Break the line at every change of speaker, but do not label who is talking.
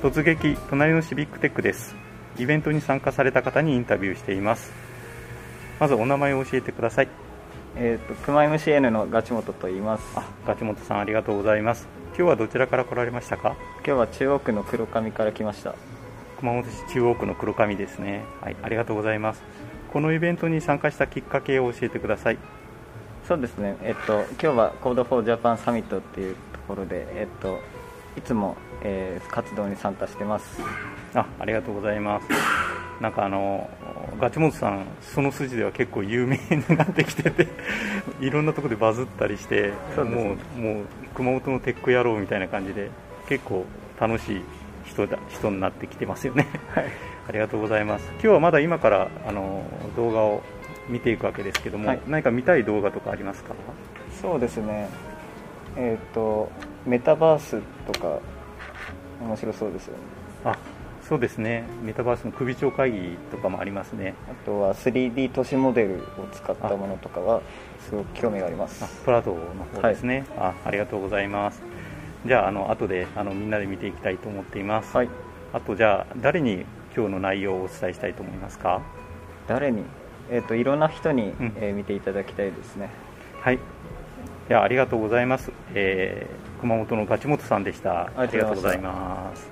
突撃隣のシビックテックです。イベントに参加された方にインタビューしています。まずお名前を教えてください。
えっ、と熊 MCN のガチモトと言います。
あガチモトさんありがとうございます。今日はどちらから来られましたか？
今日は中央区の黒上から来ました。
熊本市中央区の黒上ですね。はいありがとうございます。このイベントに参加したきっかけを教えてください。
そうですね。えっと今日は Code for Japan サミットっていうところでえっといつも、えー活動に参加してます。
あありがとうございます。なんかあのガチモトさんその筋では結構有名になってきてて いろんなところでバズったりして、
ね。
もうもう熊本のテック野郎みたいな感じで結構楽しい人だ人になってきてますよね。
はい。
ありがとうございます。今日はまだ今からあの動画を見ていくわけですけども、
はい。
何か見たい動画とかありますか？
そうですねえっ、とメタバースとか面白そうですよね。
あそうですね。メタバースの首長会議とかもありますね。
あとは 3D 都市モデルを使ったものとかはすごく興味があります。
あプラドの方ですね、あありがとうございます。じゃああの後であのみんなで見ていきたいと思っています、
はい。
あとじゃあ誰に今日の内容をお伝えしたいと思いますか？
誰に？えっ、といろんな人に、
うん。
えー見ていただきたいですね。
はいではありがとうございます、えー熊本のガチモトさんで
した。
ありがとうございます